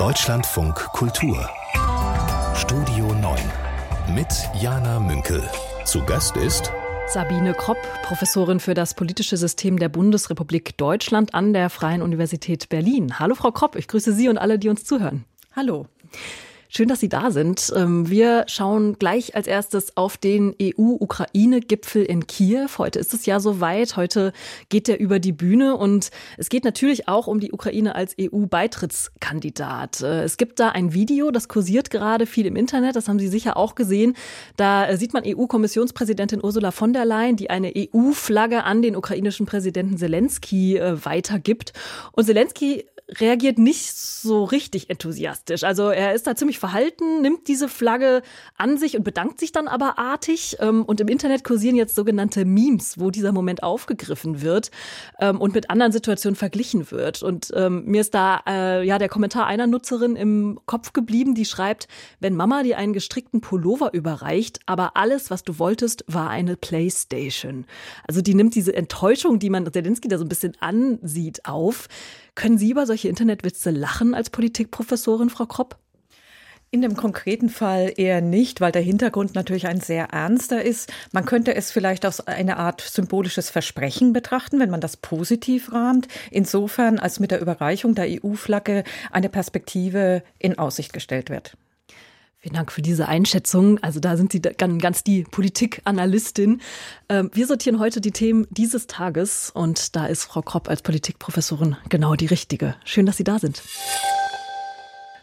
Deutschlandfunk Kultur Studio 9 mit Jana Münkel. Zu Gast ist Sabine Kropp, Professorin für das politische System der Bundesrepublik Deutschland an der Freien Universität Berlin. Hallo Frau Kropp, ich grüße Sie und alle, die uns zuhören. Hallo. Schön, dass Sie da sind. Ähm, wir schauen gleich als erstes auf den EU-Ukraine-Gipfel in Kiew. Heute ist es ja soweit. Heute geht der über die Bühne und es geht natürlich auch um die Ukraine als EU-Beitrittskandidat. Äh, es gibt da ein Video, das kursiert gerade viel im Internet. Das haben Sie sicher auch gesehen. Da äh, sieht man EU-Kommissionspräsidentin Ursula von der Leyen, die eine EU-Flagge an den ukrainischen Präsidenten Zelensky äh, weitergibt. Und Zelensky reagiert nicht so richtig enthusiastisch. Also er ist da ziemlich verhalten, nimmt diese Flagge an sich und bedankt sich dann aber artig. Ähm, und im Internet kursieren jetzt sogenannte Memes, wo dieser Moment aufgegriffen wird ähm, und mit anderen Situationen verglichen wird. Und ähm, mir ist da äh, ja der Kommentar einer Nutzerin im Kopf geblieben, die schreibt, wenn Mama dir einen gestrickten Pullover überreicht, aber alles, was du wolltest, war eine Playstation. Also die nimmt diese Enttäuschung, die man Zelensky da so ein bisschen ansieht, auf. Können Sie über solche Internetwitze lachen als Politikprofessorin, Frau Kropp? In dem konkreten Fall eher nicht, weil der Hintergrund natürlich ein sehr ernster ist. Man könnte es vielleicht als eine Art symbolisches Versprechen betrachten, wenn man das positiv rahmt. Insofern, als mit der Überreichung der EU-Flagge eine Perspektive in Aussicht gestellt wird. Vielen Dank für diese Einschätzung. Also da sind Sie ganz die Politikanalystin. Ähm, wir sortieren heute die Themen dieses Tages und da ist Frau Kropp als Politikprofessorin genau die richtige. Schön, dass Sie da sind.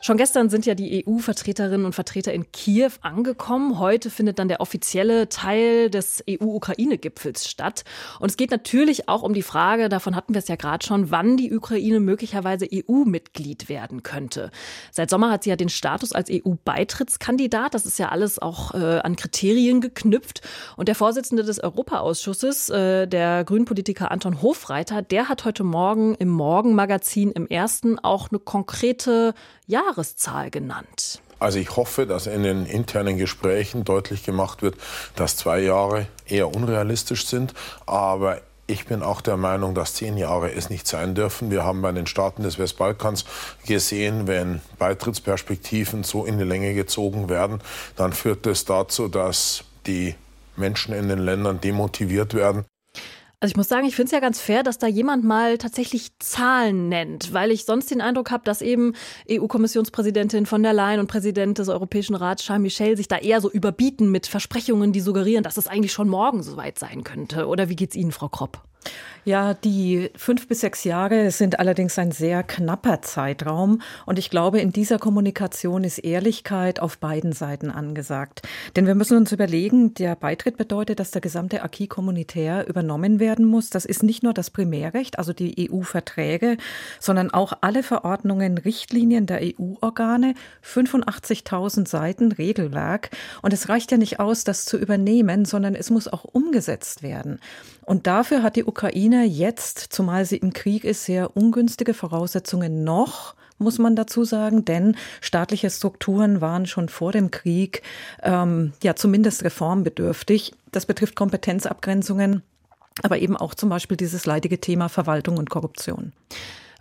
Schon gestern sind ja die EU-Vertreterinnen und Vertreter in Kiew angekommen. Heute findet dann der offizielle Teil des EU-Ukraine-Gipfels statt. Und es geht natürlich auch um die Frage, davon hatten wir es ja gerade schon, wann die Ukraine möglicherweise EU-Mitglied werden könnte. Seit Sommer hat sie ja den Status als EU-Beitrittskandidat. Das ist ja alles auch äh, an Kriterien geknüpft. Und der Vorsitzende des Europaausschusses, äh, der Grünpolitiker Anton Hofreiter, der hat heute Morgen im Morgenmagazin im ersten auch eine konkrete Jahreszahl genannt. Also ich hoffe, dass in den internen Gesprächen deutlich gemacht wird, dass zwei Jahre eher unrealistisch sind. Aber ich bin auch der Meinung, dass zehn Jahre es nicht sein dürfen. Wir haben bei den Staaten des Westbalkans gesehen, wenn Beitrittsperspektiven so in die Länge gezogen werden, dann führt es dazu, dass die Menschen in den Ländern demotiviert werden. Also ich muss sagen, ich finde es ja ganz fair, dass da jemand mal tatsächlich Zahlen nennt, weil ich sonst den Eindruck habe, dass eben EU-Kommissionspräsidentin von der Leyen und Präsident des Europäischen Rats Charles Michel sich da eher so überbieten mit Versprechungen, die suggerieren, dass es eigentlich schon morgen soweit sein könnte. Oder wie geht's Ihnen, Frau Kropp? Ja, die fünf bis sechs Jahre sind allerdings ein sehr knapper Zeitraum. Und ich glaube, in dieser Kommunikation ist Ehrlichkeit auf beiden Seiten angesagt. Denn wir müssen uns überlegen, der Beitritt bedeutet, dass der gesamte Acquis communautaire übernommen werden muss. Das ist nicht nur das Primärrecht, also die EU-Verträge, sondern auch alle Verordnungen, Richtlinien der EU-Organe, 85.000 Seiten Regelwerk. Und es reicht ja nicht aus, das zu übernehmen, sondern es muss auch umgesetzt werden. Und dafür hat die Ukraine jetzt, zumal sie im Krieg ist, sehr ungünstige Voraussetzungen noch muss man dazu sagen, denn staatliche Strukturen waren schon vor dem Krieg ähm, ja zumindest reformbedürftig. Das betrifft Kompetenzabgrenzungen, aber eben auch zum Beispiel dieses leidige Thema Verwaltung und Korruption.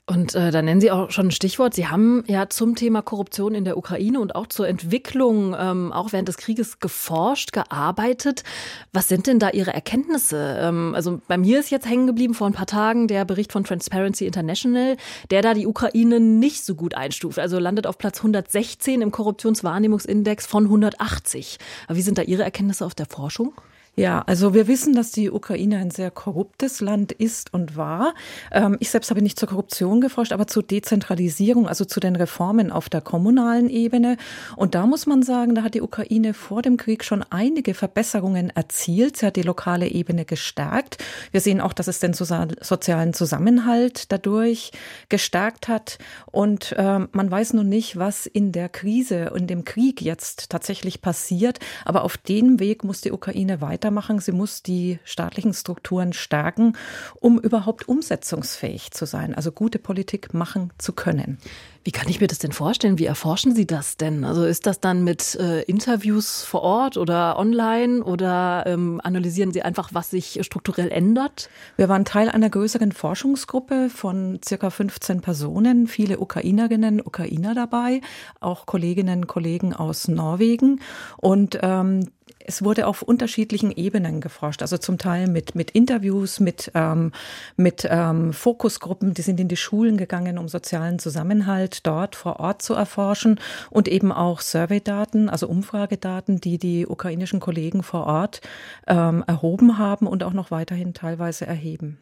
Und äh, da nennen Sie auch schon ein Stichwort. Sie haben ja zum Thema Korruption in der Ukraine und auch zur Entwicklung ähm, auch während des Krieges geforscht, gearbeitet. Was sind denn da Ihre Erkenntnisse? Ähm, also bei mir ist jetzt hängen geblieben vor ein paar Tagen der Bericht von Transparency International, der da die Ukraine nicht so gut einstuft. Also landet auf Platz 116 im Korruptionswahrnehmungsindex von 180. Aber wie sind da Ihre Erkenntnisse aus der Forschung? Ja, also wir wissen, dass die Ukraine ein sehr korruptes Land ist und war. Ähm, ich selbst habe nicht zur Korruption geforscht, aber zur Dezentralisierung, also zu den Reformen auf der kommunalen Ebene. Und da muss man sagen, da hat die Ukraine vor dem Krieg schon einige Verbesserungen erzielt. Sie hat die lokale Ebene gestärkt. Wir sehen auch, dass es den sozialen Zusammenhalt dadurch gestärkt hat. Und ähm, man weiß nun nicht, was in der Krise, in dem Krieg jetzt tatsächlich passiert. Aber auf dem Weg muss die Ukraine weiter weitermachen. Sie muss die staatlichen Strukturen stärken, um überhaupt umsetzungsfähig zu sein, also gute Politik machen zu können. Wie kann ich mir das denn vorstellen? Wie erforschen Sie das denn? Also ist das dann mit äh, Interviews vor Ort oder online oder ähm, analysieren Sie einfach, was sich strukturell ändert? Wir waren Teil einer größeren Forschungsgruppe von circa 15 Personen, viele Ukrainerinnen, Ukrainer dabei, auch Kolleginnen und Kollegen aus Norwegen. Und ähm, es wurde auf unterschiedlichen Ebenen geforscht, also zum Teil mit, mit Interviews, mit, ähm, mit ähm, Fokusgruppen, die sind in die Schulen gegangen, um sozialen Zusammenhalt dort vor Ort zu erforschen und eben auch Surveydaten, also Umfragedaten, die die ukrainischen Kollegen vor Ort ähm, erhoben haben und auch noch weiterhin teilweise erheben.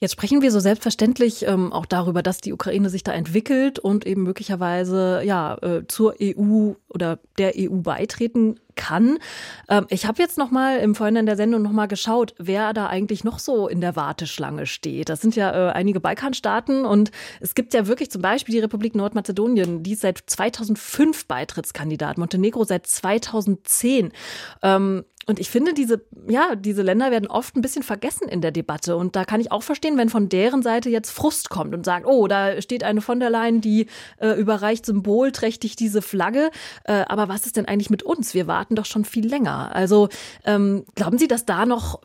Jetzt sprechen wir so selbstverständlich ähm, auch darüber, dass die Ukraine sich da entwickelt und eben möglicherweise ja äh, zur EU oder der EU beitreten kann. Ähm, ich habe jetzt noch mal im Vorhinein der Sendung noch mal geschaut, wer da eigentlich noch so in der Warteschlange steht. Das sind ja äh, einige Balkanstaaten und es gibt ja wirklich zum Beispiel die Republik Nordmazedonien, die ist seit 2005 Beitrittskandidat, Montenegro seit 2010. Ähm, und ich finde, diese, ja, diese Länder werden oft ein bisschen vergessen in der Debatte. Und da kann ich auch verstehen, wenn von deren Seite jetzt Frust kommt und sagt, oh, da steht eine von der Leyen, die äh, überreicht symbolträchtig diese Flagge. Äh, aber was ist denn eigentlich mit uns? Wir warten doch schon viel länger. Also ähm, glauben Sie, dass da noch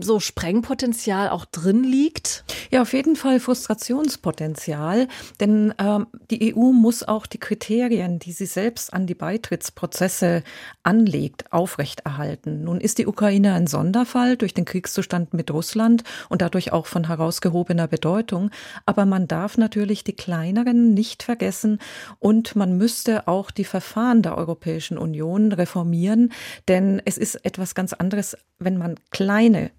so Sprengpotenzial auch drin liegt? Ja, auf jeden Fall Frustrationspotenzial, denn ähm, die EU muss auch die Kriterien, die sie selbst an die Beitrittsprozesse anlegt, aufrechterhalten. Nun ist die Ukraine ein Sonderfall durch den Kriegszustand mit Russland und dadurch auch von herausgehobener Bedeutung, aber man darf natürlich die kleineren nicht vergessen und man müsste auch die Verfahren der Europäischen Union reformieren, denn es ist etwas ganz anderes, wenn man kleine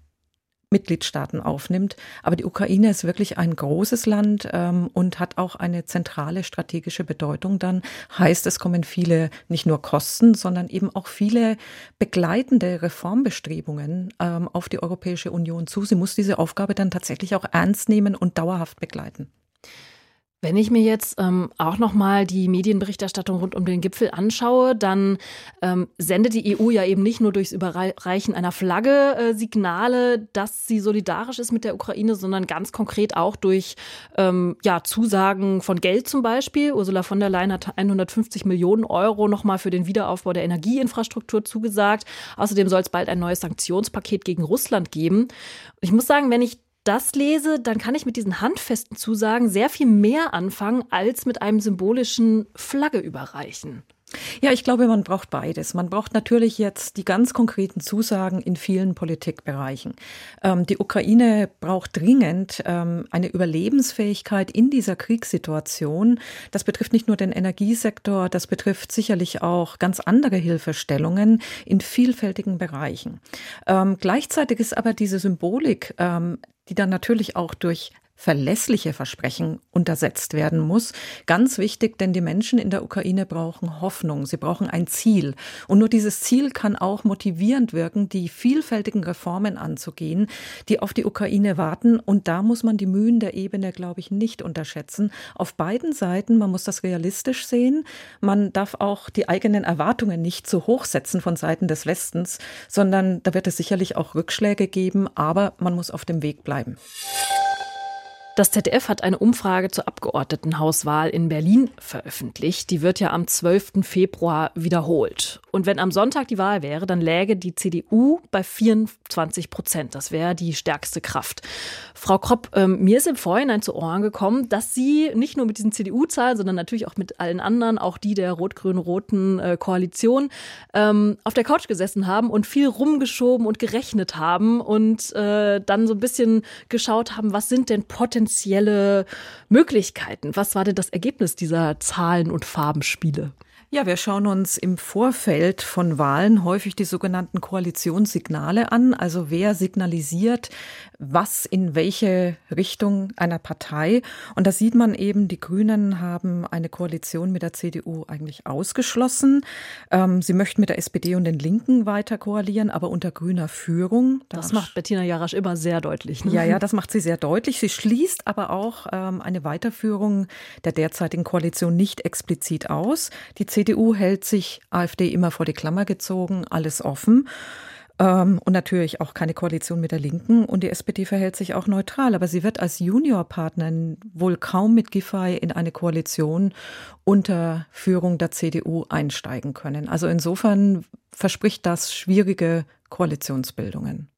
Mitgliedstaaten aufnimmt. Aber die Ukraine ist wirklich ein großes Land ähm, und hat auch eine zentrale strategische Bedeutung. Dann heißt es kommen viele nicht nur Kosten, sondern eben auch viele begleitende Reformbestrebungen ähm, auf die Europäische Union zu. Sie muss diese Aufgabe dann tatsächlich auch ernst nehmen und dauerhaft begleiten. Wenn ich mir jetzt ähm, auch noch mal die Medienberichterstattung rund um den Gipfel anschaue, dann ähm, sendet die EU ja eben nicht nur durchs Überreichen einer Flagge äh, Signale, dass sie solidarisch ist mit der Ukraine, sondern ganz konkret auch durch ähm, ja, Zusagen von Geld zum Beispiel. Ursula von der Leyen hat 150 Millionen Euro noch mal für den Wiederaufbau der Energieinfrastruktur zugesagt. Außerdem soll es bald ein neues Sanktionspaket gegen Russland geben. Ich muss sagen, wenn ich das lese, dann kann ich mit diesen handfesten Zusagen sehr viel mehr anfangen als mit einem symbolischen Flagge überreichen. Ja, ich glaube, man braucht beides. Man braucht natürlich jetzt die ganz konkreten Zusagen in vielen Politikbereichen. Ähm, die Ukraine braucht dringend ähm, eine Überlebensfähigkeit in dieser Kriegssituation. Das betrifft nicht nur den Energiesektor, das betrifft sicherlich auch ganz andere Hilfestellungen in vielfältigen Bereichen. Ähm, gleichzeitig ist aber diese Symbolik ähm, die dann natürlich auch durch verlässliche Versprechen untersetzt werden muss. Ganz wichtig, denn die Menschen in der Ukraine brauchen Hoffnung, sie brauchen ein Ziel. Und nur dieses Ziel kann auch motivierend wirken, die vielfältigen Reformen anzugehen, die auf die Ukraine warten. Und da muss man die Mühen der Ebene, glaube ich, nicht unterschätzen. Auf beiden Seiten, man muss das realistisch sehen. Man darf auch die eigenen Erwartungen nicht zu hoch setzen von Seiten des Westens, sondern da wird es sicherlich auch Rückschläge geben, aber man muss auf dem Weg bleiben. Das ZDF hat eine Umfrage zur Abgeordnetenhauswahl in Berlin veröffentlicht. Die wird ja am 12. Februar wiederholt. Und wenn am Sonntag die Wahl wäre, dann läge die CDU bei 24 Prozent. Das wäre die stärkste Kraft. Frau Kropp, ähm, mir ist im Vorhinein zu Ohren gekommen, dass Sie nicht nur mit diesen CDU-Zahlen, sondern natürlich auch mit allen anderen, auch die der rot-grün-roten äh, Koalition, ähm, auf der Couch gesessen haben und viel rumgeschoben und gerechnet haben und äh, dann so ein bisschen geschaut haben, was sind denn potenzielle Möglichkeiten? Was war denn das Ergebnis dieser Zahlen- und Farbenspiele? Ja, wir schauen uns im Vorfeld von Wahlen häufig die sogenannten Koalitionssignale an. Also wer signalisiert, was in welche Richtung einer Partei. Und da sieht man eben, die Grünen haben eine Koalition mit der CDU eigentlich ausgeschlossen. Ähm, sie möchten mit der SPD und den Linken weiter koalieren, aber unter grüner Führung. Das, das macht Bettina Jarasch immer sehr deutlich. Ne? Ja, ja, das macht sie sehr deutlich. Sie schließt aber auch ähm, eine Weiterführung der derzeitigen Koalition nicht explizit aus. Die CDU hält sich AfD immer vor die Klammer gezogen, alles offen. Ähm, und natürlich auch keine Koalition mit der Linken. Und die SPD verhält sich auch neutral. Aber sie wird als Juniorpartner wohl kaum mit Giffey in eine Koalition unter Führung der CDU einsteigen können. Also insofern verspricht das schwierige Koalitionsbildungen.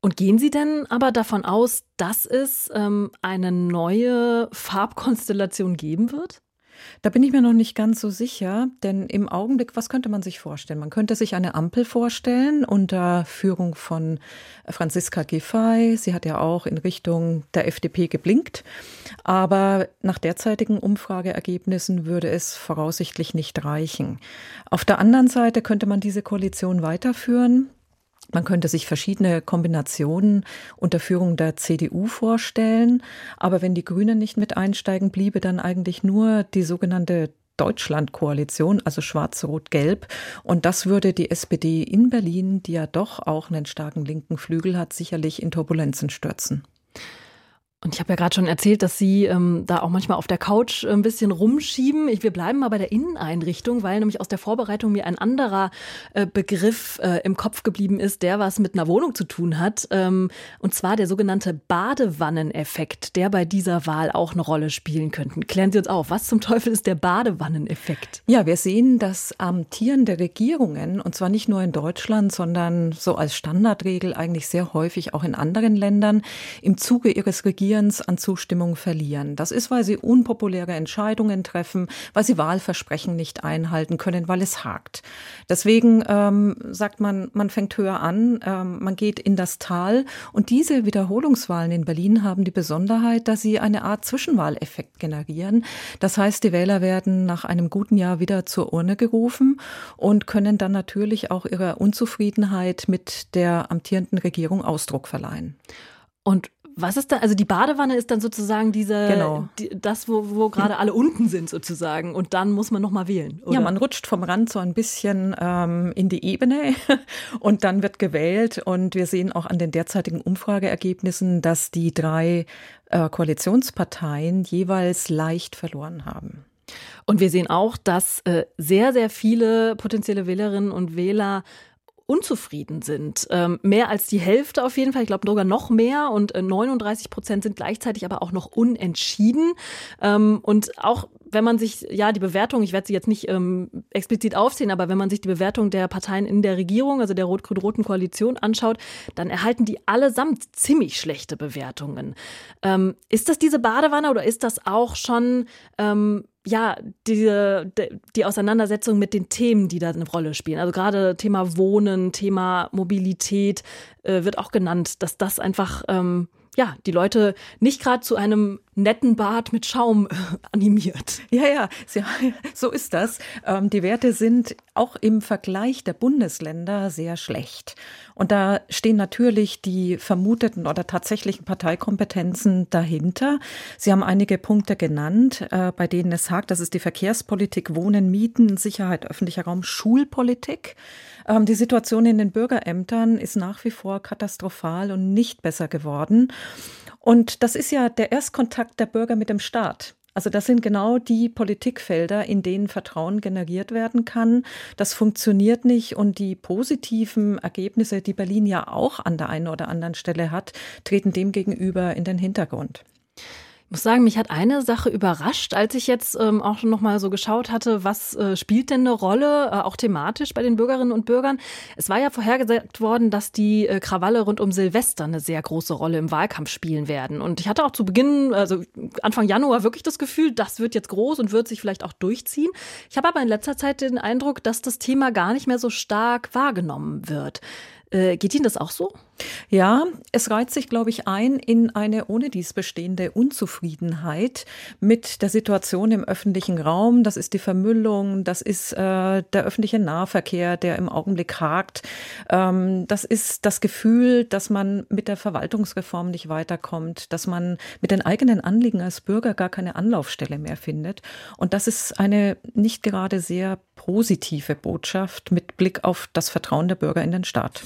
Und gehen Sie denn aber davon aus, dass es ähm, eine neue Farbkonstellation geben wird? Da bin ich mir noch nicht ganz so sicher, denn im Augenblick, was könnte man sich vorstellen? Man könnte sich eine Ampel vorstellen unter Führung von Franziska Giffey. Sie hat ja auch in Richtung der FDP geblinkt. Aber nach derzeitigen Umfrageergebnissen würde es voraussichtlich nicht reichen. Auf der anderen Seite könnte man diese Koalition weiterführen. Man könnte sich verschiedene Kombinationen unter Führung der CDU vorstellen. Aber wenn die Grünen nicht mit einsteigen, bliebe dann eigentlich nur die sogenannte Deutschlandkoalition, also Schwarz-Rot-Gelb. Und das würde die SPD in Berlin, die ja doch auch einen starken linken Flügel hat, sicherlich in Turbulenzen stürzen. Und ich habe ja gerade schon erzählt, dass Sie ähm, da auch manchmal auf der Couch ein bisschen rumschieben. Ich, wir bleiben mal bei der Inneneinrichtung, weil nämlich aus der Vorbereitung mir ein anderer äh, Begriff äh, im Kopf geblieben ist, der was mit einer Wohnung zu tun hat. Ähm, und zwar der sogenannte Badewanneneffekt, der bei dieser Wahl auch eine Rolle spielen könnte. Klären Sie uns auf, was zum Teufel ist der Badewanneneffekt? Ja, wir sehen, dass amtierende Regierungen, und zwar nicht nur in Deutschland, sondern so als Standardregel eigentlich sehr häufig auch in anderen Ländern, im Zuge ihres Regierungs Regierens an Zustimmung verlieren. Das ist, weil sie unpopuläre Entscheidungen treffen, weil sie Wahlversprechen nicht einhalten können, weil es hakt. Deswegen ähm, sagt man, man fängt höher an, ähm, man geht in das Tal. Und diese Wiederholungswahlen in Berlin haben die Besonderheit, dass sie eine Art Zwischenwahleffekt generieren. Das heißt, die Wähler werden nach einem guten Jahr wieder zur Urne gerufen und können dann natürlich auch ihrer Unzufriedenheit mit der amtierenden Regierung Ausdruck verleihen. Und was ist da? Also die Badewanne ist dann sozusagen diese, genau. die, das, wo, wo gerade alle unten sind sozusagen. Und dann muss man nochmal wählen. Oder? Ja, man rutscht vom Rand so ein bisschen ähm, in die Ebene und dann wird gewählt. Und wir sehen auch an den derzeitigen Umfrageergebnissen, dass die drei äh, Koalitionsparteien jeweils leicht verloren haben. Und wir sehen auch, dass äh, sehr, sehr viele potenzielle Wählerinnen und Wähler unzufrieden sind. Ähm, mehr als die Hälfte auf jeden Fall, ich glaube sogar noch mehr und äh, 39 Prozent sind gleichzeitig aber auch noch unentschieden. Ähm, und auch wenn man sich, ja, die Bewertung, ich werde sie jetzt nicht ähm, explizit aufzählen, aber wenn man sich die Bewertung der Parteien in der Regierung, also der rot-grün-roten Koalition anschaut, dann erhalten die allesamt ziemlich schlechte Bewertungen. Ähm, ist das diese Badewanne oder ist das auch schon ähm, ja, die, die Auseinandersetzung mit den Themen, die da eine Rolle spielen. Also gerade Thema Wohnen, Thema Mobilität äh, wird auch genannt, dass das einfach ähm, ja, die Leute nicht gerade zu einem netten Bad mit Schaum äh, animiert. Ja, ja, so ist das. Ähm, die Werte sind auch im Vergleich der Bundesländer sehr schlecht. Und da stehen natürlich die vermuteten oder tatsächlichen Parteikompetenzen dahinter. Sie haben einige Punkte genannt, äh, bei denen es hakt. Das ist die Verkehrspolitik, Wohnen, Mieten, Sicherheit, öffentlicher Raum, Schulpolitik. Ähm, die Situation in den Bürgerämtern ist nach wie vor katastrophal und nicht besser geworden. Und das ist ja der Erstkontakt der Bürger mit dem Staat. Also das sind genau die Politikfelder, in denen Vertrauen generiert werden kann. Das funktioniert nicht und die positiven Ergebnisse, die Berlin ja auch an der einen oder anderen Stelle hat, treten demgegenüber in den Hintergrund. Ich muss sagen, mich hat eine Sache überrascht, als ich jetzt ähm, auch noch mal so geschaut hatte, was äh, spielt denn eine Rolle, äh, auch thematisch bei den Bürgerinnen und Bürgern. Es war ja vorhergesagt worden, dass die äh, Krawalle rund um Silvester eine sehr große Rolle im Wahlkampf spielen werden. Und ich hatte auch zu Beginn, also Anfang Januar, wirklich das Gefühl, das wird jetzt groß und wird sich vielleicht auch durchziehen. Ich habe aber in letzter Zeit den Eindruck, dass das Thema gar nicht mehr so stark wahrgenommen wird. Äh, geht Ihnen das auch so? Ja, es reiht sich, glaube ich, ein in eine ohne dies bestehende Unzufriedenheit mit der Situation im öffentlichen Raum. Das ist die Vermüllung, das ist äh, der öffentliche Nahverkehr, der im Augenblick hakt. Ähm, das ist das Gefühl, dass man mit der Verwaltungsreform nicht weiterkommt, dass man mit den eigenen Anliegen als Bürger gar keine Anlaufstelle mehr findet. Und das ist eine nicht gerade sehr positive Botschaft mit Blick auf das Vertrauen der Bürger in den Staat.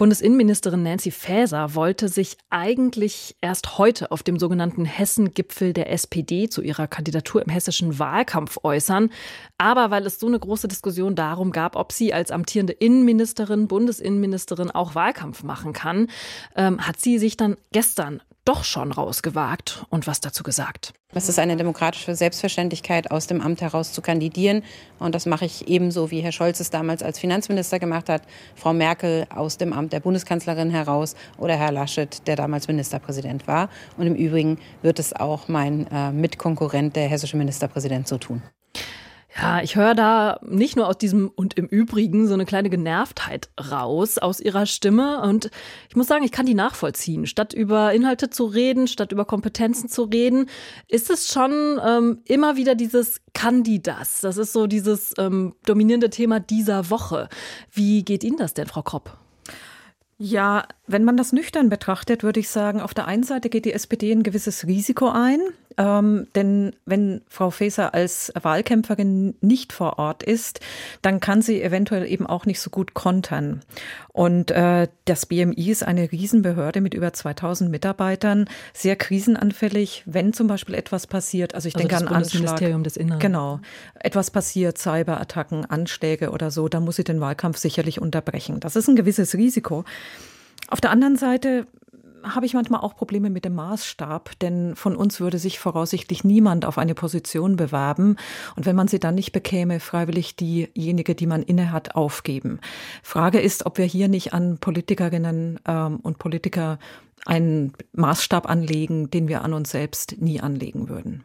Bundesinnenministerin Nancy Faeser wollte sich eigentlich erst heute auf dem sogenannten Hessen-Gipfel der SPD zu ihrer Kandidatur im hessischen Wahlkampf äußern. Aber weil es so eine große Diskussion darum gab, ob sie als amtierende Innenministerin, Bundesinnenministerin auch Wahlkampf machen kann, ähm, hat sie sich dann gestern doch schon rausgewagt und was dazu gesagt. Es ist eine demokratische Selbstverständlichkeit, aus dem Amt heraus zu kandidieren. Und das mache ich ebenso, wie Herr Scholz es damals als Finanzminister gemacht hat, Frau Merkel aus dem Amt der Bundeskanzlerin heraus oder Herr Laschet, der damals Ministerpräsident war. Und im Übrigen wird es auch mein äh, Mitkonkurrent, der hessische Ministerpräsident, so tun. Ja, ich höre da nicht nur aus diesem und im Übrigen so eine kleine Genervtheit raus aus ihrer Stimme. Und ich muss sagen, ich kann die nachvollziehen. Statt über Inhalte zu reden, statt über Kompetenzen zu reden, ist es schon ähm, immer wieder dieses kann das? Das ist so dieses ähm, dominierende Thema dieser Woche. Wie geht Ihnen das denn, Frau Kropp? Ja, wenn man das nüchtern betrachtet, würde ich sagen, auf der einen Seite geht die SPD ein gewisses Risiko ein, ähm, denn wenn Frau Faeser als Wahlkämpferin nicht vor Ort ist, dann kann sie eventuell eben auch nicht so gut kontern. Und äh, das BMI ist eine Riesenbehörde mit über 2000 Mitarbeitern, sehr krisenanfällig, wenn zum Beispiel etwas passiert. Also ich also denke das an Anschlag. des Inneren. Genau. Etwas passiert, Cyberattacken, Anschläge oder so, da muss sie den Wahlkampf sicherlich unterbrechen. Das ist ein gewisses Risiko. Auf der anderen Seite habe ich manchmal auch Probleme mit dem Maßstab, denn von uns würde sich voraussichtlich niemand auf eine Position bewerben und wenn man sie dann nicht bekäme, freiwillig diejenige, die man innehat, aufgeben. Frage ist, ob wir hier nicht an Politikerinnen ähm, und Politiker einen Maßstab anlegen, den wir an uns selbst nie anlegen würden.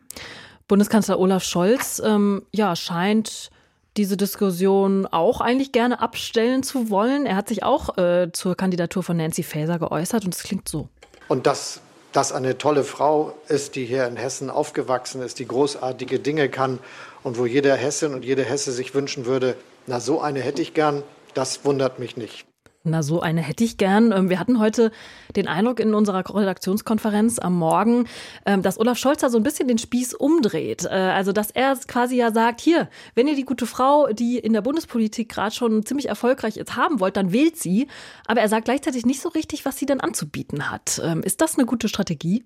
Bundeskanzler Olaf Scholz ähm, ja, scheint diese Diskussion auch eigentlich gerne abstellen zu wollen. Er hat sich auch äh, zur Kandidatur von Nancy Faeser geäußert und es klingt so. Und dass das eine tolle Frau ist, die hier in Hessen aufgewachsen ist, die großartige Dinge kann und wo jeder Hessin und jede Hesse sich wünschen würde, na so eine hätte ich gern, das wundert mich nicht. Na, so eine hätte ich gern. Ähm, wir hatten heute den Eindruck in unserer Redaktionskonferenz am Morgen, ähm, dass Olaf Scholz da so ein bisschen den Spieß umdreht. Äh, also, dass er quasi ja sagt, hier, wenn ihr die gute Frau, die in der Bundespolitik gerade schon ziemlich erfolgreich ist, haben wollt, dann wählt sie. Aber er sagt gleichzeitig nicht so richtig, was sie denn anzubieten hat. Ähm, ist das eine gute Strategie?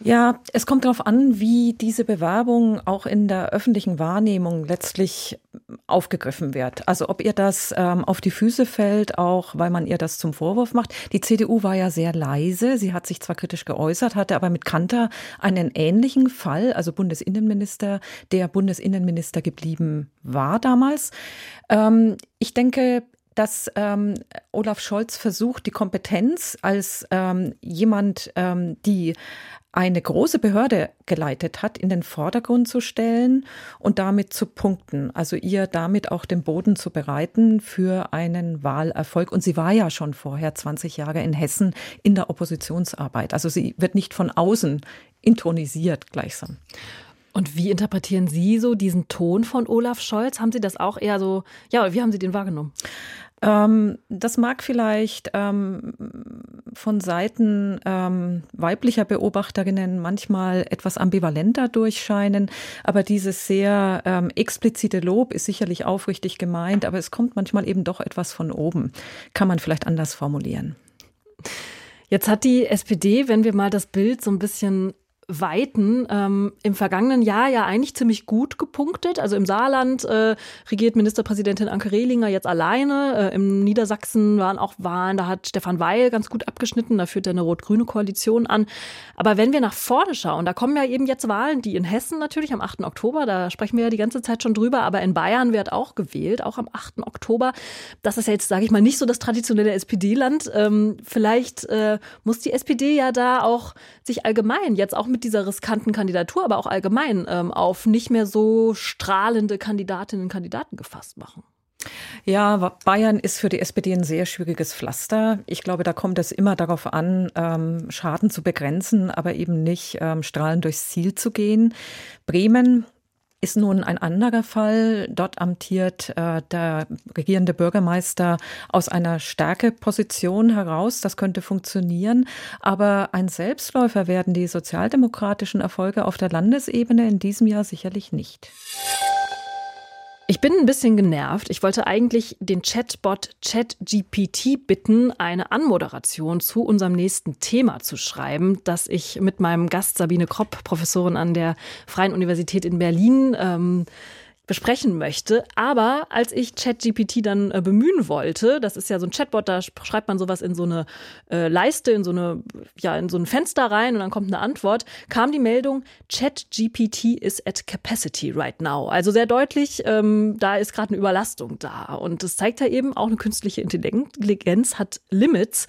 Ja, es kommt darauf an, wie diese Bewerbung auch in der öffentlichen Wahrnehmung letztlich aufgegriffen wird. Also ob ihr das ähm, auf die Füße fällt, auch weil man ihr das zum Vorwurf macht. Die CDU war ja sehr leise. Sie hat sich zwar kritisch geäußert, hatte aber mit Kanter einen ähnlichen Fall, also Bundesinnenminister, der Bundesinnenminister geblieben war damals. Ähm, ich denke, dass ähm, Olaf Scholz versucht, die Kompetenz als ähm, jemand, ähm, die eine große Behörde geleitet hat, in den Vordergrund zu stellen und damit zu punkten. Also ihr damit auch den Boden zu bereiten für einen Wahlerfolg. Und sie war ja schon vorher 20 Jahre in Hessen in der Oppositionsarbeit. Also sie wird nicht von außen intronisiert gleichsam. Und wie interpretieren Sie so diesen Ton von Olaf Scholz? Haben Sie das auch eher so, ja, wie haben Sie den wahrgenommen? Ähm, das mag vielleicht ähm, von Seiten ähm, weiblicher Beobachterinnen manchmal etwas ambivalenter durchscheinen, aber dieses sehr ähm, explizite Lob ist sicherlich aufrichtig gemeint, aber es kommt manchmal eben doch etwas von oben. Kann man vielleicht anders formulieren. Jetzt hat die SPD, wenn wir mal das Bild so ein bisschen Weiten ähm, im vergangenen Jahr ja eigentlich ziemlich gut gepunktet. Also im Saarland äh, regiert Ministerpräsidentin Anke Rehlinger jetzt alleine. Äh, Im Niedersachsen waren auch Wahlen, da hat Stefan Weil ganz gut abgeschnitten, da führt er eine rot-grüne Koalition an. Aber wenn wir nach vorne schauen, da kommen ja eben jetzt Wahlen, die in Hessen natürlich am 8. Oktober, da sprechen wir ja die ganze Zeit schon drüber, aber in Bayern wird auch gewählt, auch am 8. Oktober. Das ist ja jetzt, sage ich mal, nicht so das traditionelle SPD-Land. Ähm, vielleicht äh, muss die SPD ja da auch sich allgemein jetzt auch mit mit dieser riskanten Kandidatur, aber auch allgemein ähm, auf nicht mehr so strahlende Kandidatinnen und Kandidaten gefasst machen. Ja, Bayern ist für die SPD ein sehr schwieriges Pflaster. Ich glaube, da kommt es immer darauf an, ähm, Schaden zu begrenzen, aber eben nicht ähm, strahlend durchs Ziel zu gehen. Bremen ist nun ein anderer Fall. Dort amtiert äh, der regierende Bürgermeister aus einer Stärkeposition heraus. Das könnte funktionieren. Aber ein Selbstläufer werden die sozialdemokratischen Erfolge auf der Landesebene in diesem Jahr sicherlich nicht. Ich bin ein bisschen genervt. Ich wollte eigentlich den Chatbot ChatGPT bitten, eine Anmoderation zu unserem nächsten Thema zu schreiben, das ich mit meinem Gast Sabine Kropp, Professorin an der Freien Universität in Berlin, ähm, besprechen möchte. Aber als ich ChatGPT dann äh, bemühen wollte, das ist ja so ein Chatbot, da schreibt man sowas in so eine äh, Leiste, in so eine, ja, in so ein Fenster rein und dann kommt eine Antwort, kam die Meldung, ChatGPT is at capacity right now. Also sehr deutlich, ähm, da ist gerade eine Überlastung da. Und das zeigt ja eben, auch eine künstliche Intelligenz hat Limits.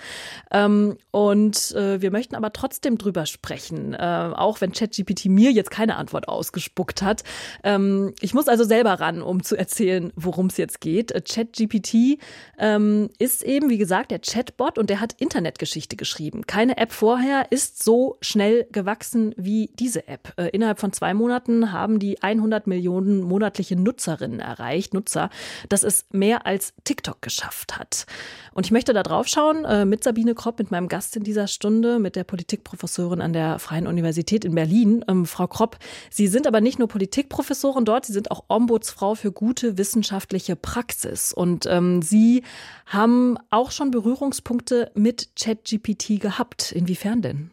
Ähm, und äh, wir möchten aber trotzdem drüber sprechen, äh, auch wenn ChatGPT mir jetzt keine Antwort ausgespuckt hat. Ähm, ich muss also selber ran, um zu erzählen, worum es jetzt geht. ChatGPT ähm, ist eben, wie gesagt, der Chatbot und der hat Internetgeschichte geschrieben. Keine App vorher ist so schnell gewachsen wie diese App. Äh, innerhalb von zwei Monaten haben die 100 Millionen monatliche Nutzerinnen erreicht, Nutzer, dass es mehr als TikTok geschafft hat. Und ich möchte da drauf schauen äh, mit Sabine Kropp, mit meinem Gast in dieser Stunde, mit der Politikprofessorin an der Freien Universität in Berlin. Ähm, Frau Kropp, Sie sind aber nicht nur Politikprofessorin dort, Sie sind auch Ombudsfrau für gute wissenschaftliche Praxis. Und ähm, Sie haben auch schon Berührungspunkte mit ChatGPT gehabt. Inwiefern denn?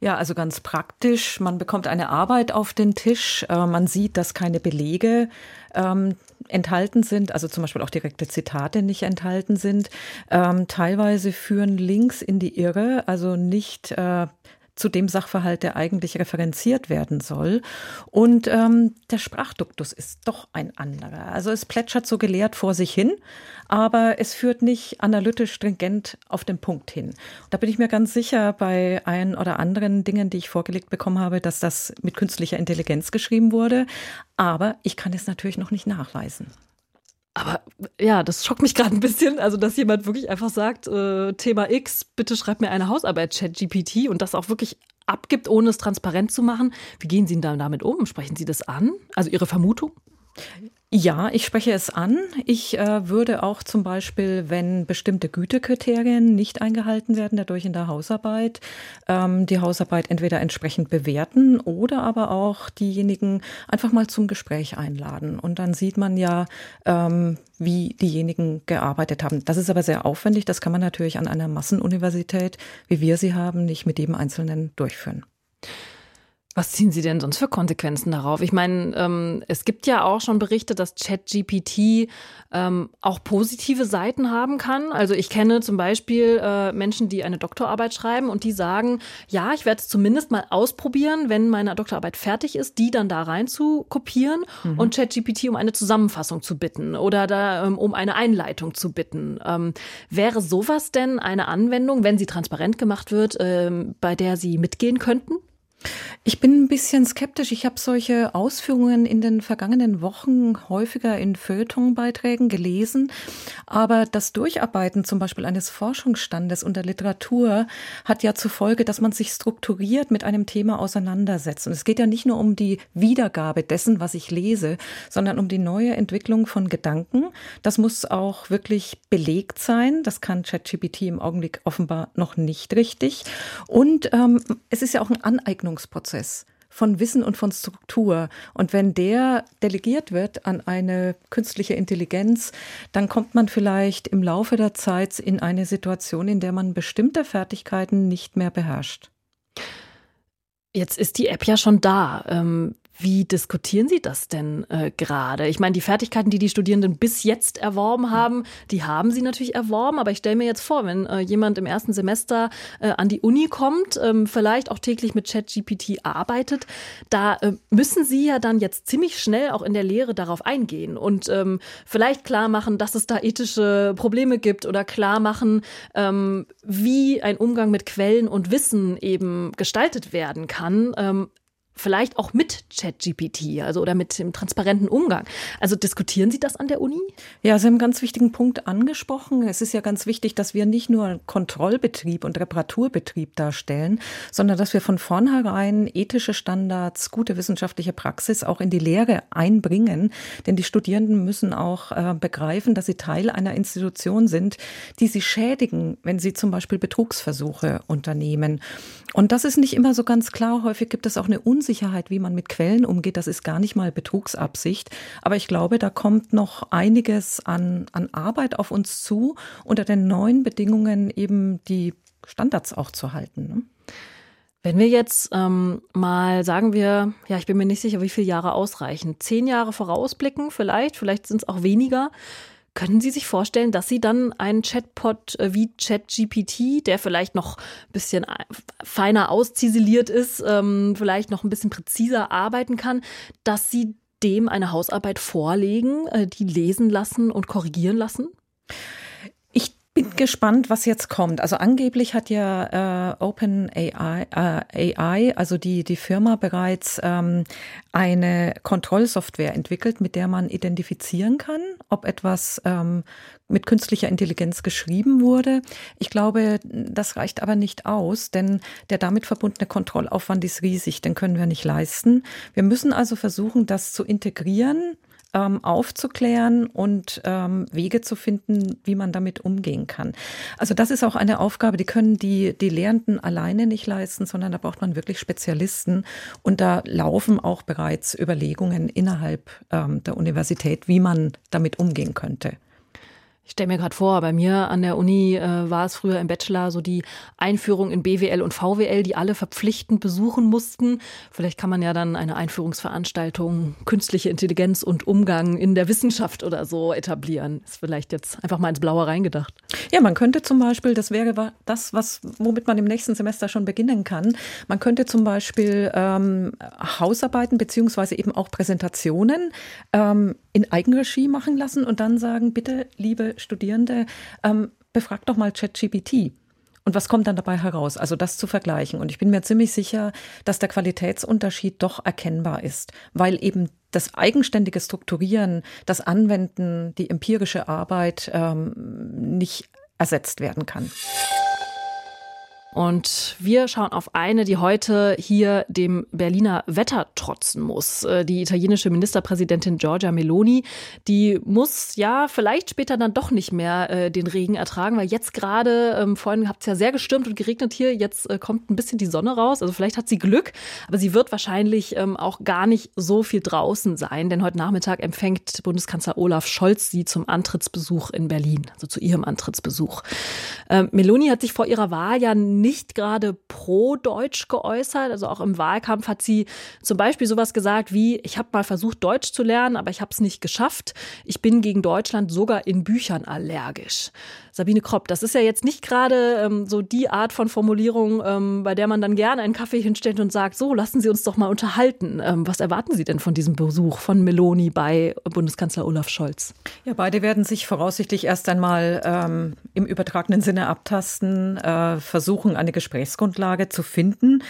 Ja, also ganz praktisch. Man bekommt eine Arbeit auf den Tisch. Äh, man sieht, dass keine Belege ähm, enthalten sind, also zum Beispiel auch direkte Zitate nicht enthalten sind. Ähm, teilweise führen Links in die Irre, also nicht äh, zu dem Sachverhalt, der eigentlich referenziert werden soll. Und ähm, der Sprachduktus ist doch ein anderer. Also es plätschert so gelehrt vor sich hin, aber es führt nicht analytisch stringent auf den Punkt hin. Da bin ich mir ganz sicher bei ein oder anderen Dingen, die ich vorgelegt bekommen habe, dass das mit künstlicher Intelligenz geschrieben wurde. Aber ich kann es natürlich noch nicht nachweisen. Aber ja, das schockt mich gerade ein bisschen, also dass jemand wirklich einfach sagt, äh, Thema X, bitte schreib mir eine Hausarbeit, Chat-GPT und das auch wirklich abgibt, ohne es transparent zu machen. Wie gehen Sie denn damit um? Sprechen Sie das an? Also Ihre Vermutung? Ja, ich spreche es an. Ich äh, würde auch zum Beispiel, wenn bestimmte Gütekriterien nicht eingehalten werden, dadurch in der Hausarbeit, ähm, die Hausarbeit entweder entsprechend bewerten oder aber auch diejenigen einfach mal zum Gespräch einladen. Und dann sieht man ja, ähm, wie diejenigen gearbeitet haben. Das ist aber sehr aufwendig. Das kann man natürlich an einer Massenuniversität, wie wir sie haben, nicht mit jedem Einzelnen durchführen. Was ziehen Sie denn sonst für Konsequenzen darauf? Ich meine, ähm, es gibt ja auch schon Berichte, dass ChatGPT ähm, auch positive Seiten haben kann. Also ich kenne zum Beispiel äh, Menschen, die eine Doktorarbeit schreiben und die sagen, ja, ich werde es zumindest mal ausprobieren, wenn meine Doktorarbeit fertig ist, die dann da rein zu kopieren mhm. und ChatGPT um eine Zusammenfassung zu bitten oder da ähm, um eine Einleitung zu bitten. Ähm, wäre sowas denn eine Anwendung, wenn sie transparent gemacht wird, ähm, bei der Sie mitgehen könnten? Ich bin ein bisschen skeptisch. Ich habe solche Ausführungen in den vergangenen Wochen häufiger in Feuilletonbeiträgen gelesen. Aber das Durcharbeiten zum Beispiel eines Forschungsstandes unter Literatur hat ja zur Folge, dass man sich strukturiert mit einem Thema auseinandersetzt. Und es geht ja nicht nur um die Wiedergabe dessen, was ich lese, sondern um die neue Entwicklung von Gedanken. Das muss auch wirklich belegt sein. Das kann ChatGPT im Augenblick offenbar noch nicht richtig. Und ähm, es ist ja auch ein Aneignung Entwicklungsprozess von Wissen und von Struktur. Und wenn der delegiert wird an eine künstliche Intelligenz, dann kommt man vielleicht im Laufe der Zeit in eine Situation, in der man bestimmte Fertigkeiten nicht mehr beherrscht. Jetzt ist die App ja schon da. Ähm, wie diskutieren Sie das denn äh, gerade? Ich meine, die Fertigkeiten, die die Studierenden bis jetzt erworben haben, die haben sie natürlich erworben. Aber ich stelle mir jetzt vor, wenn äh, jemand im ersten Semester äh, an die Uni kommt, ähm, vielleicht auch täglich mit ChatGPT arbeitet, da äh, müssen Sie ja dann jetzt ziemlich schnell auch in der Lehre darauf eingehen und ähm, vielleicht klar machen, dass es da ethische Probleme gibt oder klar machen, ähm, wie ein Umgang mit Quellen und Wissen eben gestaltet werden kann. Vielleicht auch mit ChatGPT, also oder mit dem transparenten Umgang. Also diskutieren Sie das an der Uni? Ja, Sie haben einen ganz wichtigen Punkt angesprochen. Es ist ja ganz wichtig, dass wir nicht nur Kontrollbetrieb und Reparaturbetrieb darstellen, sondern dass wir von vornherein ethische Standards, gute wissenschaftliche Praxis auch in die Lehre einbringen. Denn die Studierenden müssen auch äh, begreifen, dass sie Teil einer Institution sind, die sie schädigen, wenn sie zum Beispiel Betrugsversuche unternehmen. Und das ist nicht immer so ganz klar. Häufig gibt es auch eine Unsicherheit Unsicherheit, wie man mit Quellen umgeht, das ist gar nicht mal Betrugsabsicht. Aber ich glaube, da kommt noch einiges an, an Arbeit auf uns zu, unter den neuen Bedingungen eben die Standards auch zu halten. Ne? Wenn wir jetzt ähm, mal sagen wir, ja, ich bin mir nicht sicher, wie viele Jahre ausreichen. Zehn Jahre vorausblicken vielleicht, vielleicht sind es auch weniger. Können Sie sich vorstellen, dass Sie dann einen Chatbot äh, wie ChatGPT, der vielleicht noch ein bisschen feiner ausziseliert ist, ähm, vielleicht noch ein bisschen präziser arbeiten kann, dass Sie dem eine Hausarbeit vorlegen, äh, die lesen lassen und korrigieren lassen? Bin gespannt, was jetzt kommt. Also angeblich hat ja äh, OpenAI, äh, AI, also die, die Firma bereits ähm, eine Kontrollsoftware entwickelt, mit der man identifizieren kann, ob etwas ähm, mit künstlicher Intelligenz geschrieben wurde. Ich glaube, das reicht aber nicht aus, denn der damit verbundene Kontrollaufwand ist riesig, den können wir nicht leisten. Wir müssen also versuchen, das zu integrieren ähm, aufzuklären und ähm, Wege zu finden, wie man damit umgehen kann. Also das ist auch eine Aufgabe, die können die, die Lehrenden alleine nicht leisten, sondern da braucht man wirklich Spezialisten. Und da laufen auch bereits Überlegungen innerhalb ähm, der Universität, wie man damit umgehen könnte. Ich stelle mir gerade vor, bei mir an der Uni äh, war es früher im Bachelor so die Einführung in BWL und VWL, die alle verpflichtend besuchen mussten. Vielleicht kann man ja dann eine Einführungsveranstaltung künstliche Intelligenz und Umgang in der Wissenschaft oder so etablieren. Ist vielleicht jetzt einfach mal ins Blaue reingedacht. Ja, man könnte zum Beispiel, das wäre das, was womit man im nächsten Semester schon beginnen kann. Man könnte zum Beispiel ähm, Hausarbeiten beziehungsweise eben auch Präsentationen ähm, in Eigenregie machen lassen und dann sagen, bitte, liebe Studierende, ähm, befragt doch mal ChatGPT. Und was kommt dann dabei heraus? Also das zu vergleichen. Und ich bin mir ziemlich sicher, dass der Qualitätsunterschied doch erkennbar ist, weil eben das eigenständige Strukturieren, das Anwenden, die empirische Arbeit ähm, nicht ersetzt werden kann. Und wir schauen auf eine, die heute hier dem Berliner Wetter trotzen muss. Äh, die italienische Ministerpräsidentin Giorgia Meloni, die muss ja vielleicht später dann doch nicht mehr äh, den Regen ertragen, weil jetzt gerade, ähm, vorhin hat es ja sehr gestürmt und geregnet hier, jetzt äh, kommt ein bisschen die Sonne raus. Also vielleicht hat sie Glück, aber sie wird wahrscheinlich ähm, auch gar nicht so viel draußen sein, denn heute Nachmittag empfängt Bundeskanzler Olaf Scholz sie zum Antrittsbesuch in Berlin, also zu ihrem Antrittsbesuch. Ähm, Meloni hat sich vor ihrer Wahl ja nicht gerade pro-deutsch geäußert. Also auch im Wahlkampf hat sie zum Beispiel sowas gesagt wie, ich habe mal versucht, Deutsch zu lernen, aber ich habe es nicht geschafft. Ich bin gegen Deutschland sogar in Büchern allergisch. Sabine Kropp, das ist ja jetzt nicht gerade ähm, so die Art von Formulierung, ähm, bei der man dann gerne einen Kaffee hinstellt und sagt, so, lassen Sie uns doch mal unterhalten. Ähm, was erwarten Sie denn von diesem Besuch von Meloni bei Bundeskanzler Olaf Scholz? Ja, beide werden sich voraussichtlich erst einmal ähm, im übertragenen Sinne abtasten, äh, versuchen, eine Gesprächsgrundlage zu finden,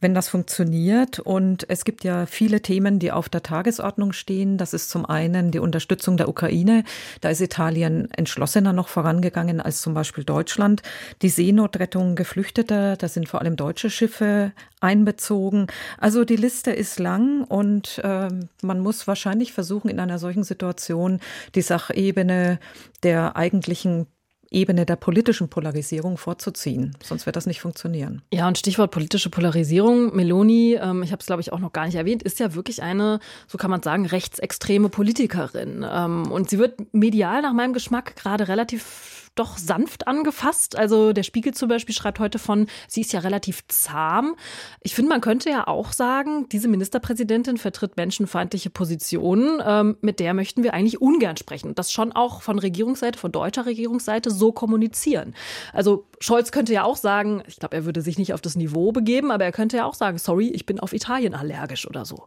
wenn das funktioniert. Und es gibt ja viele Themen, die auf der Tagesordnung stehen. Das ist zum einen die Unterstützung der Ukraine. Da ist Italien entschlossener noch vorangegangen gegangen als zum Beispiel Deutschland. Die Seenotrettung Geflüchteter, da sind vor allem deutsche Schiffe einbezogen. Also die Liste ist lang und äh, man muss wahrscheinlich versuchen, in einer solchen Situation die Sachebene der eigentlichen Ebene der politischen Polarisierung vorzuziehen. Sonst wird das nicht funktionieren. Ja, und Stichwort politische Polarisierung. Meloni, ähm, ich habe es, glaube ich, auch noch gar nicht erwähnt, ist ja wirklich eine, so kann man sagen, rechtsextreme Politikerin. Ähm, und sie wird medial nach meinem Geschmack gerade relativ doch sanft angefasst. Also der Spiegel zum Beispiel schreibt heute von, sie ist ja relativ zahm. Ich finde, man könnte ja auch sagen, diese Ministerpräsidentin vertritt menschenfeindliche Positionen. Ähm, mit der möchten wir eigentlich ungern sprechen. Das schon auch von Regierungsseite, von deutscher Regierungsseite so kommunizieren. Also Scholz könnte ja auch sagen, ich glaube, er würde sich nicht auf das Niveau begeben, aber er könnte ja auch sagen, sorry, ich bin auf Italien allergisch oder so.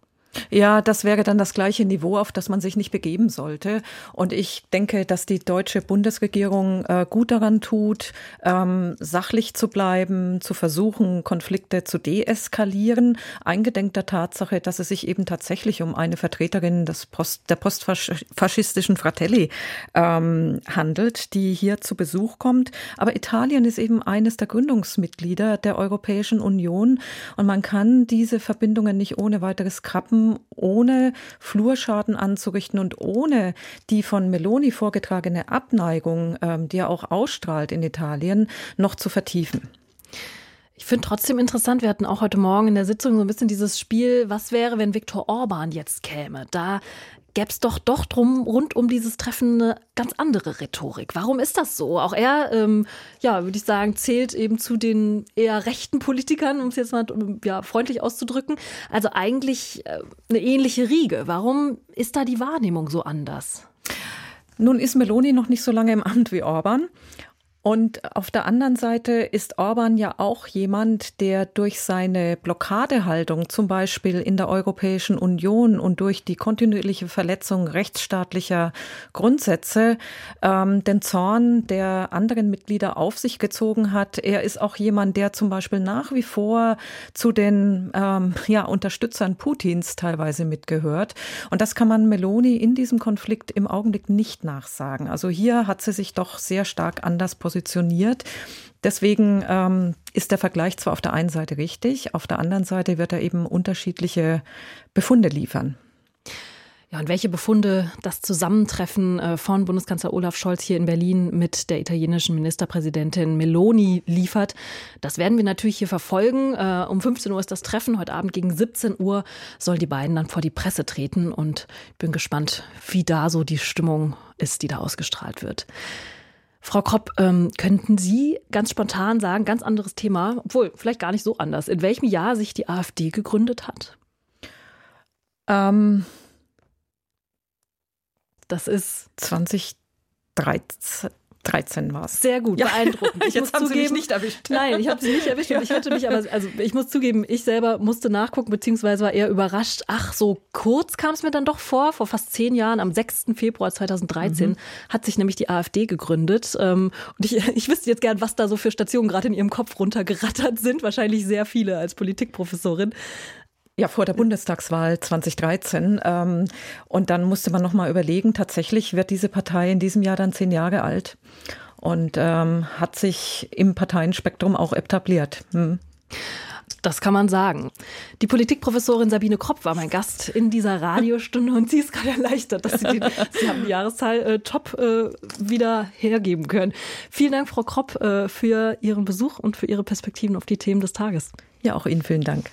Ja, das wäre dann das gleiche Niveau, auf das man sich nicht begeben sollte. Und ich denke, dass die deutsche Bundesregierung äh, gut daran tut, ähm, sachlich zu bleiben, zu versuchen, Konflikte zu deeskalieren, eingedenk der Tatsache, dass es sich eben tatsächlich um eine Vertreterin des Post, der postfaschistischen Fratelli ähm, handelt, die hier zu Besuch kommt. Aber Italien ist eben eines der Gründungsmitglieder der Europäischen Union und man kann diese Verbindungen nicht ohne weiteres kappen ohne Flurschaden anzurichten und ohne die von Meloni vorgetragene Abneigung, ähm, die er auch ausstrahlt in Italien, noch zu vertiefen. Ich finde trotzdem interessant, wir hatten auch heute Morgen in der Sitzung so ein bisschen dieses Spiel, was wäre, wenn Viktor Orban jetzt käme? Da gäbe es doch doch drum rund um dieses Treffen eine ganz andere Rhetorik. Warum ist das so? Auch er, ähm, ja, würde ich sagen, zählt eben zu den eher rechten Politikern, um es jetzt mal ja, freundlich auszudrücken. Also eigentlich äh, eine ähnliche Riege. Warum ist da die Wahrnehmung so anders? Nun ist Meloni noch nicht so lange im Amt wie Orban. Und auf der anderen Seite ist Orban ja auch jemand, der durch seine Blockadehaltung zum Beispiel in der Europäischen Union und durch die kontinuierliche Verletzung rechtsstaatlicher Grundsätze ähm, den Zorn der anderen Mitglieder auf sich gezogen hat. Er ist auch jemand, der zum Beispiel nach wie vor zu den ähm, ja, Unterstützern Putins teilweise mitgehört. Und das kann man Meloni in diesem Konflikt im Augenblick nicht nachsagen. Also hier hat sie sich doch sehr stark anders positioniert positioniert. Deswegen ähm, ist der Vergleich zwar auf der einen Seite richtig, auf der anderen Seite wird er eben unterschiedliche Befunde liefern. Ja, und welche Befunde das Zusammentreffen äh, von Bundeskanzler Olaf Scholz hier in Berlin mit der italienischen Ministerpräsidentin Meloni liefert, das werden wir natürlich hier verfolgen. Äh, um 15 Uhr ist das Treffen. Heute Abend gegen 17 Uhr soll die beiden dann vor die Presse treten. Und ich bin gespannt, wie da so die Stimmung ist, die da ausgestrahlt wird. Frau Kropp, ähm, könnten Sie ganz spontan sagen, ganz anderes Thema, obwohl vielleicht gar nicht so anders, in welchem Jahr sich die AfD gegründet hat? Ähm, das ist 2013. 13 war es. Sehr gut, ja. beeindruckend. Ich Jetzt muss haben zugeben, Sie mich nicht erwischt. Nein, ich habe Sie nicht erwischt. Ich hatte mich aber, also ich muss zugeben, ich selber musste nachgucken, beziehungsweise war eher überrascht. Ach, so kurz kam es mir dann doch vor. Vor fast zehn Jahren, am 6. Februar 2013, mhm. hat sich nämlich die AfD gegründet. Ähm, und ich, ich wüsste jetzt gern, was da so für Stationen gerade in Ihrem Kopf runtergerattert sind. Wahrscheinlich sehr viele als Politikprofessorin. Ja, vor der Bundestagswahl 2013. Ähm, und dann musste man nochmal überlegen, tatsächlich wird diese Partei in diesem Jahr dann zehn Jahre alt und ähm, hat sich im Parteienspektrum auch etabliert. Hm. Das kann man sagen. Die Politikprofessorin Sabine Kropp war mein Gast in dieser Radiostunde und sie ist gerade erleichtert, dass sie, den, sie haben die Jahreszahl äh, top äh, wieder hergeben können. Vielen Dank, Frau Kropp, äh, für Ihren Besuch und für Ihre Perspektiven auf die Themen des Tages. Ja, auch Ihnen vielen Dank.